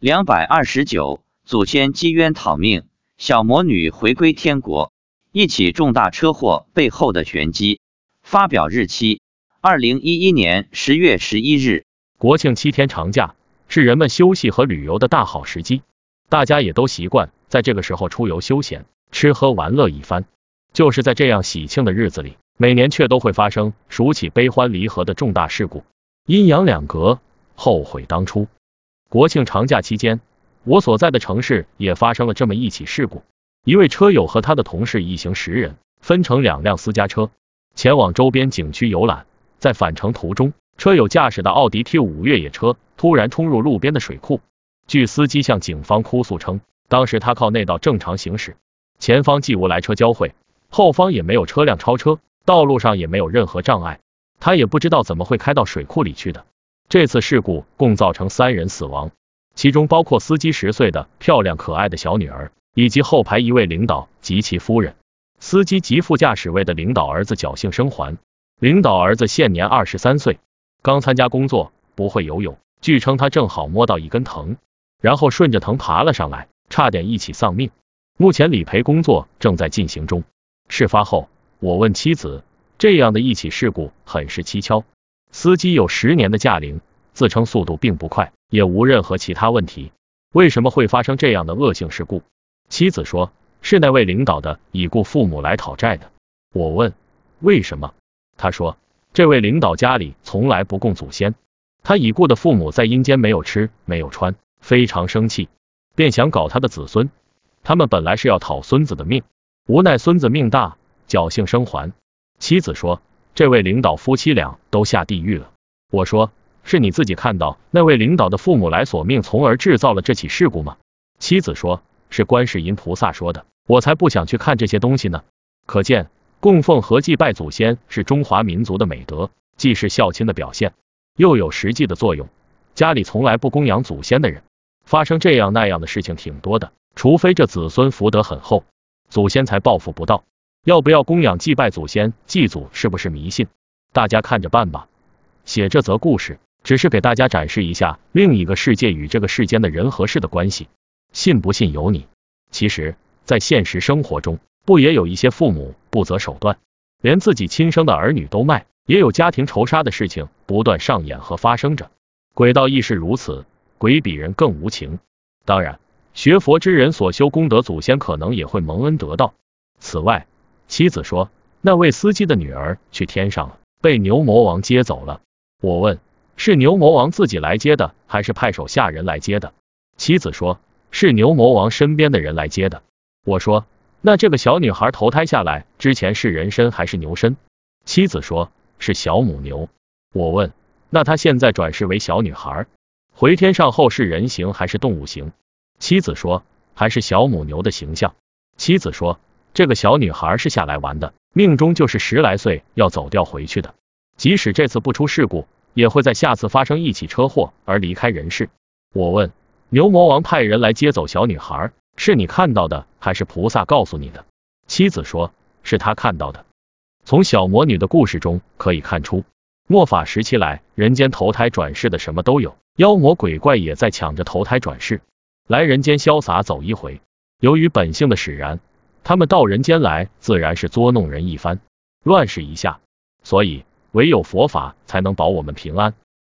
两百二十九，祖先积冤讨命，小魔女回归天国。一起重大车祸背后的玄机。发表日期：二零一一年十月十一日。国庆七天长假是人们休息和旅游的大好时机，大家也都习惯在这个时候出游休闲、吃喝玩乐一番。就是在这样喜庆的日子里，每年却都会发生数起悲欢离合的重大事故，阴阳两隔，后悔当初。国庆长假期间，我所在的城市也发生了这么一起事故。一位车友和他的同事一行十人，分成两辆私家车，前往周边景区游览。在返程途中，车友驾驶的奥迪 T 五越野车突然冲入路边的水库。据司机向警方哭诉称，当时他靠内道正常行驶，前方既无来车交汇，后方也没有车辆超车，道路上也没有任何障碍，他也不知道怎么会开到水库里去的。这次事故共造成三人死亡，其中包括司机十岁的漂亮可爱的小女儿。以及后排一位领导及其夫人，司机及副驾驶位的领导儿子侥幸生还。领导儿子现年二十三岁，刚参加工作，不会游泳。据称他正好摸到一根藤，然后顺着藤爬了上来，差点一起丧命。目前理赔工作正在进行中。事发后，我问妻子，这样的一起事故很是蹊跷。司机有十年的驾龄，自称速度并不快，也无任何其他问题，为什么会发生这样的恶性事故？妻子说：“是那位领导的已故父母来讨债的。”我问：“为什么？”他说：“这位领导家里从来不供祖先，他已故的父母在阴间没有吃没有穿，非常生气，便想搞他的子孙。他们本来是要讨孙子的命，无奈孙子命大，侥幸生还。”妻子说：“这位领导夫妻俩都下地狱了。”我说：“是你自己看到那位领导的父母来索命，从而制造了这起事故吗？”妻子说。是观世音菩萨说的，我才不想去看这些东西呢。可见供奉和祭拜祖先是中华民族的美德，既是孝亲的表现，又有实际的作用。家里从来不供养祖先的人，发生这样那样的事情挺多的。除非这子孙福德很厚，祖先才报复不到。要不要供养祭拜祖先祭祖，是不是迷信？大家看着办吧。写这则故事，只是给大家展示一下另一个世界与这个世间的人和事的关系。信不信由你。其实，在现实生活中，不也有一些父母不择手段，连自己亲生的儿女都卖，也有家庭仇杀的事情不断上演和发生着。鬼道亦是如此，鬼比人更无情。当然，学佛之人所修功德，祖先可能也会蒙恩得到。此外，妻子说，那位司机的女儿去天上了，被牛魔王接走了。我问，是牛魔王自己来接的，还是派手下人来接的？妻子说。是牛魔王身边的人来接的。我说，那这个小女孩投胎下来之前是人身还是牛身？妻子说，是小母牛。我问，那她现在转世为小女孩，回天上后是人形还是动物形？妻子说，还是小母牛的形象。妻子说，这个小女孩是下来玩的，命中就是十来岁要走掉回去的，即使这次不出事故，也会在下次发生一起车祸而离开人世。我问。牛魔王派人来接走小女孩，是你看到的，还是菩萨告诉你的？妻子说，是他看到的。从小魔女的故事中可以看出，末法时期来人间投胎转世的什么都有，妖魔鬼怪也在抢着投胎转世，来人间潇洒走一回。由于本性的使然，他们到人间来自然是捉弄人一番，乱世一下，所以唯有佛法才能保我们平安。